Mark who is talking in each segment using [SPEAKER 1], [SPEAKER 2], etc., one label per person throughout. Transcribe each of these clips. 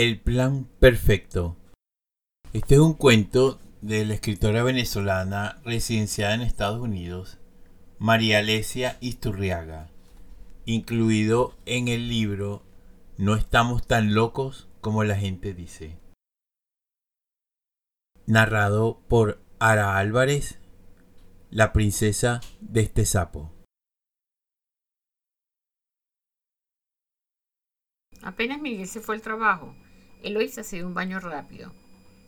[SPEAKER 1] El plan perfecto. Este es un cuento de la escritora venezolana residenciada en Estados Unidos, María Alesia Isturriaga, incluido en el libro No estamos tan locos como la gente dice. Narrado por Ara Álvarez, la princesa de este sapo.
[SPEAKER 2] Apenas Miguel se fue al trabajo, Eloisa se dio un baño rápido.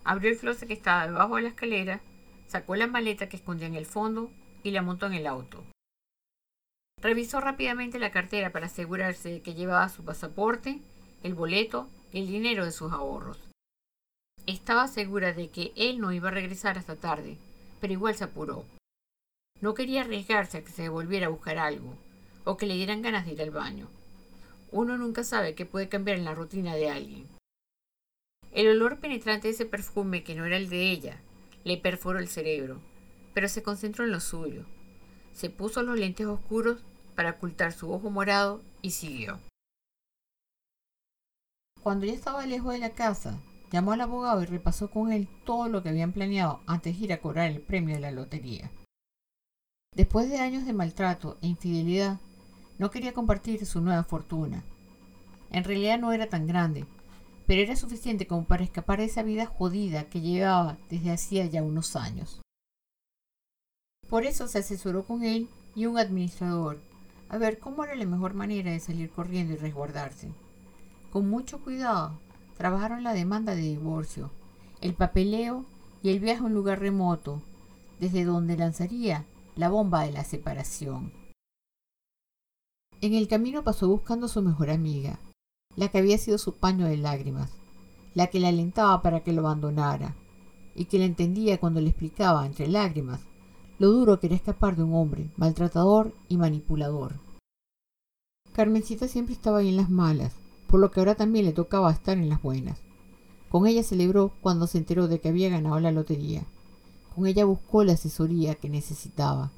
[SPEAKER 2] Abrió el closet que estaba debajo de la escalera, sacó la maleta que escondía en el fondo y la montó en el auto. Revisó rápidamente la cartera para asegurarse de que llevaba su pasaporte, el boleto y el dinero de sus ahorros. Estaba segura de que él no iba a regresar hasta tarde, pero igual se apuró. No quería arriesgarse a que se volviera a buscar algo, o que le dieran ganas de ir al baño. Uno nunca sabe qué puede cambiar en la rutina de alguien. El olor penetrante de ese perfume, que no era el de ella, le perforó el cerebro, pero se concentró en lo suyo. Se puso los lentes oscuros para ocultar su ojo morado y siguió. Cuando ya estaba lejos de la casa, llamó al abogado y repasó con él todo lo que habían planeado antes de ir a cobrar el premio de la lotería. Después de años de maltrato e infidelidad, no quería compartir su nueva fortuna. En realidad no era tan grande, pero era suficiente como para escapar de esa vida jodida que llevaba desde hacía ya unos años. Por eso se asesoró con él y un administrador, a ver cómo era la mejor manera de salir corriendo y resguardarse. Con mucho cuidado, trabajaron la demanda de divorcio, el papeleo y el viaje a un lugar remoto, desde donde lanzaría la bomba de la separación. En el camino pasó buscando a su mejor amiga, la que había sido su paño de lágrimas, la que le alentaba para que lo abandonara, y que le entendía cuando le explicaba, entre lágrimas, lo duro que era escapar de un hombre maltratador y manipulador. Carmencita siempre estaba ahí en las malas, por lo que ahora también le tocaba estar en las buenas. Con ella celebró cuando se enteró de que había ganado la lotería. Con ella buscó la asesoría que necesitaba,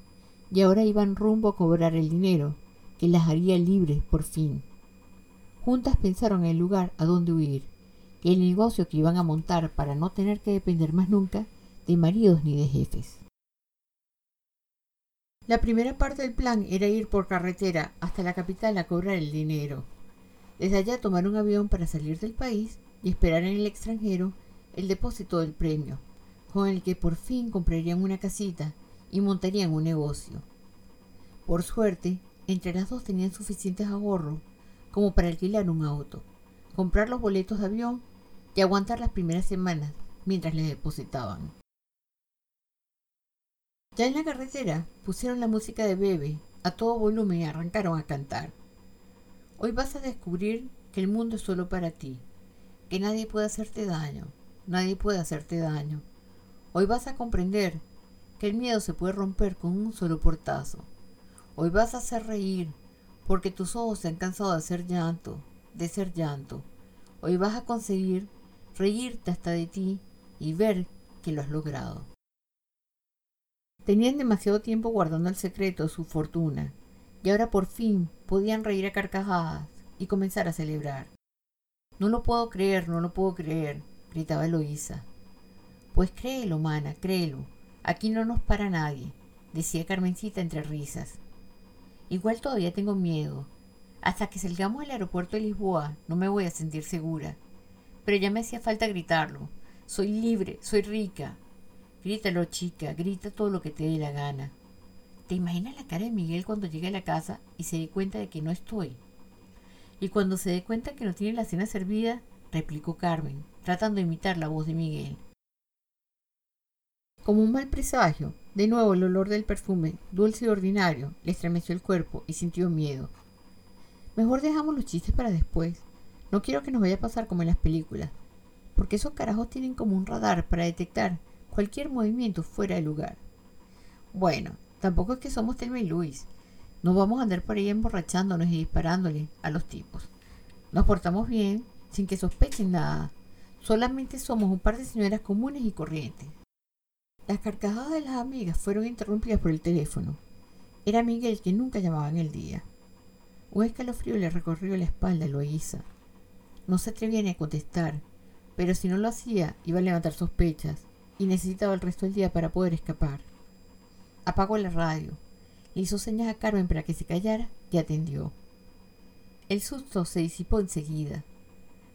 [SPEAKER 2] y ahora iban rumbo a cobrar el dinero que las haría libres por fin. Juntas pensaron en el lugar a donde huir, el negocio que iban a montar para no tener que depender más nunca de maridos ni de jefes. La primera parte del plan era ir por carretera hasta la capital a cobrar el dinero. Desde allá tomar un avión para salir del país y esperar en el extranjero el depósito del premio, con el que por fin comprarían una casita y montarían un negocio. Por suerte, entre las dos tenían suficientes ahorros como para alquilar un auto, comprar los boletos de avión y aguantar las primeras semanas mientras les depositaban. Ya en la carretera pusieron la música de Bebe a todo volumen y arrancaron a cantar. Hoy vas a descubrir que el mundo es solo para ti, que nadie puede hacerte daño, nadie puede hacerte daño. Hoy vas a comprender que el miedo se puede romper con un solo portazo Hoy vas a hacer reír, porque tus ojos se han cansado de hacer llanto, de ser llanto. Hoy vas a conseguir reírte hasta de ti y ver que lo has logrado. Tenían demasiado tiempo guardando el secreto de su fortuna, y ahora por fin podían reír a carcajadas y comenzar a celebrar. No lo puedo creer, no lo puedo creer, gritaba Eloísa. Pues créelo, mana, créelo. Aquí no nos para nadie, decía Carmencita entre risas. Igual todavía tengo miedo. Hasta que salgamos al aeropuerto de Lisboa no me voy a sentir segura. Pero ya me hacía falta gritarlo. Soy libre, soy rica. Grítalo, chica, grita todo lo que te dé la gana. ¿Te imaginas la cara de Miguel cuando llegue a la casa y se dé cuenta de que no estoy? Y cuando se dé cuenta que no tiene la cena servida, replicó Carmen, tratando de imitar la voz de Miguel. Como un mal presagio, de nuevo el olor del perfume, dulce y ordinario, le estremeció el cuerpo y sintió miedo. Mejor dejamos los chistes para después. No quiero que nos vaya a pasar como en las películas, porque esos carajos tienen como un radar para detectar cualquier movimiento fuera de lugar. Bueno, tampoco es que somos Telma y Luis. No vamos a andar por ahí emborrachándonos y disparándole a los tipos. Nos portamos bien, sin que sospechen nada. Solamente somos un par de señoras comunes y corrientes. Las carcajadas de las amigas fueron interrumpidas por el teléfono. Era Miguel que nunca llamaba en el día. Un escalofrío le recorrió la espalda a Loisa. No se atrevía ni a contestar, pero si no lo hacía iba a levantar sospechas y necesitaba el resto del día para poder escapar. Apagó la radio, le hizo señas a Carmen para que se callara y atendió. El susto se disipó enseguida.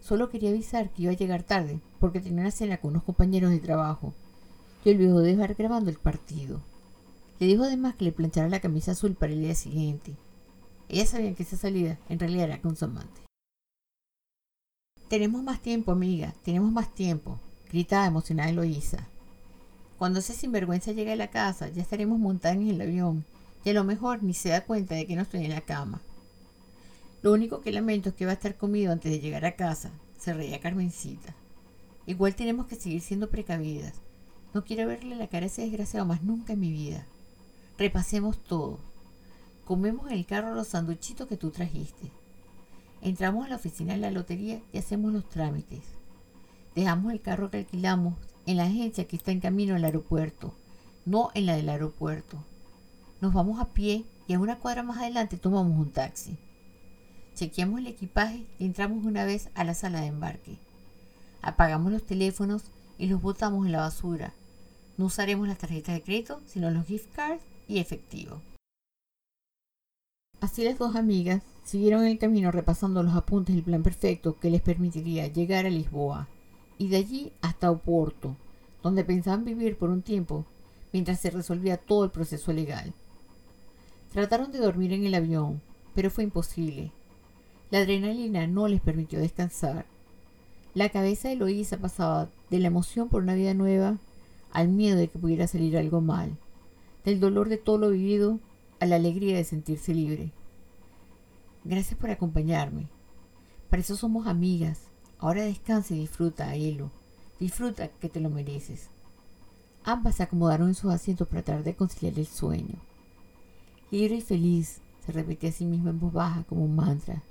[SPEAKER 2] Solo quería avisar que iba a llegar tarde porque tenía una cena con unos compañeros de trabajo y olvidó dejar grabando el partido. Le dijo además que le planchara la camisa azul para el día siguiente. Ella sabía que esa salida en realidad era con su amante. Tenemos más tiempo, amiga, tenemos más tiempo, gritaba emocionada Eloísa. Cuando ese sinvergüenza llegue a la casa, ya estaremos montados en el avión, y a lo mejor ni se da cuenta de que no estoy en la cama. Lo único que lamento es que va a estar comido antes de llegar a casa, se reía Carmencita. Igual tenemos que seguir siendo precavidas. No quiero verle la cara a ese desgraciado más nunca en mi vida. Repasemos todo. Comemos en el carro los sanduchitos que tú trajiste. Entramos a la oficina de la lotería y hacemos los trámites. Dejamos el carro que alquilamos en la agencia que está en camino al aeropuerto, no en la del aeropuerto. Nos vamos a pie y a una cuadra más adelante tomamos un taxi. Chequeamos el equipaje y entramos una vez a la sala de embarque. Apagamos los teléfonos y los botamos en la basura. No usaremos las tarjetas de crédito, sino los gift cards y efectivo. Así las dos amigas siguieron el camino repasando los apuntes del plan perfecto que les permitiría llegar a Lisboa y de allí hasta Oporto, donde pensaban vivir por un tiempo mientras se resolvía todo el proceso legal. Trataron de dormir en el avión, pero fue imposible. La adrenalina no les permitió descansar. La cabeza de Eloísa pasaba de la emoción por una vida nueva al miedo de que pudiera salir algo mal, del dolor de todo lo vivido a la alegría de sentirse libre. Gracias por acompañarme. Para eso somos amigas. Ahora descansa y disfruta, Elo. Disfruta que te lo mereces. Ambas se acomodaron en sus asientos para tratar de conciliar el sueño. Libre y feliz, se repetía a sí misma en voz baja como un mantra.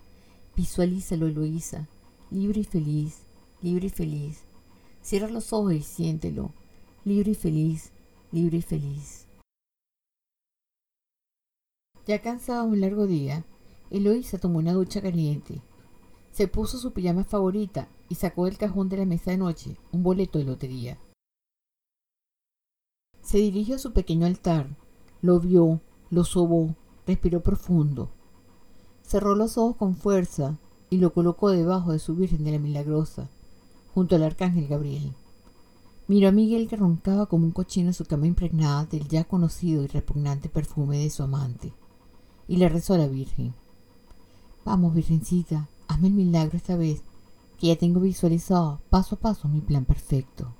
[SPEAKER 2] Visualízalo, Eloísa. Libre y feliz, libre y feliz. Cierra los ojos y siéntelo. Libre y feliz, libre y feliz. Ya cansado de un largo día, Eloísa tomó una ducha caliente. Se puso su pijama favorita y sacó del cajón de la mesa de noche un boleto de lotería. Se dirigió a su pequeño altar, lo vio, lo sobó, respiró profundo cerró los ojos con fuerza y lo colocó debajo de su Virgen de la Milagrosa, junto al Arcángel Gabriel. Miró a Miguel que roncaba como un cochino en su cama impregnada del ya conocido y repugnante perfume de su amante, y le rezó a la Virgen. Vamos, Virgencita, hazme el milagro esta vez, que ya tengo visualizado paso a paso mi plan perfecto.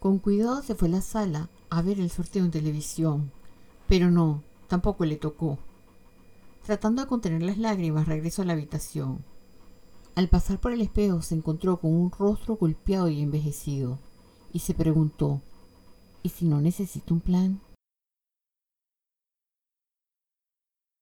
[SPEAKER 2] Con cuidado se fue a la sala a ver el sorteo en televisión, pero no, tampoco le tocó. Tratando de contener las lágrimas, regresó a la habitación. Al pasar por el espejo se encontró con un rostro golpeado y envejecido, y se preguntó, ¿y si no necesito un plan?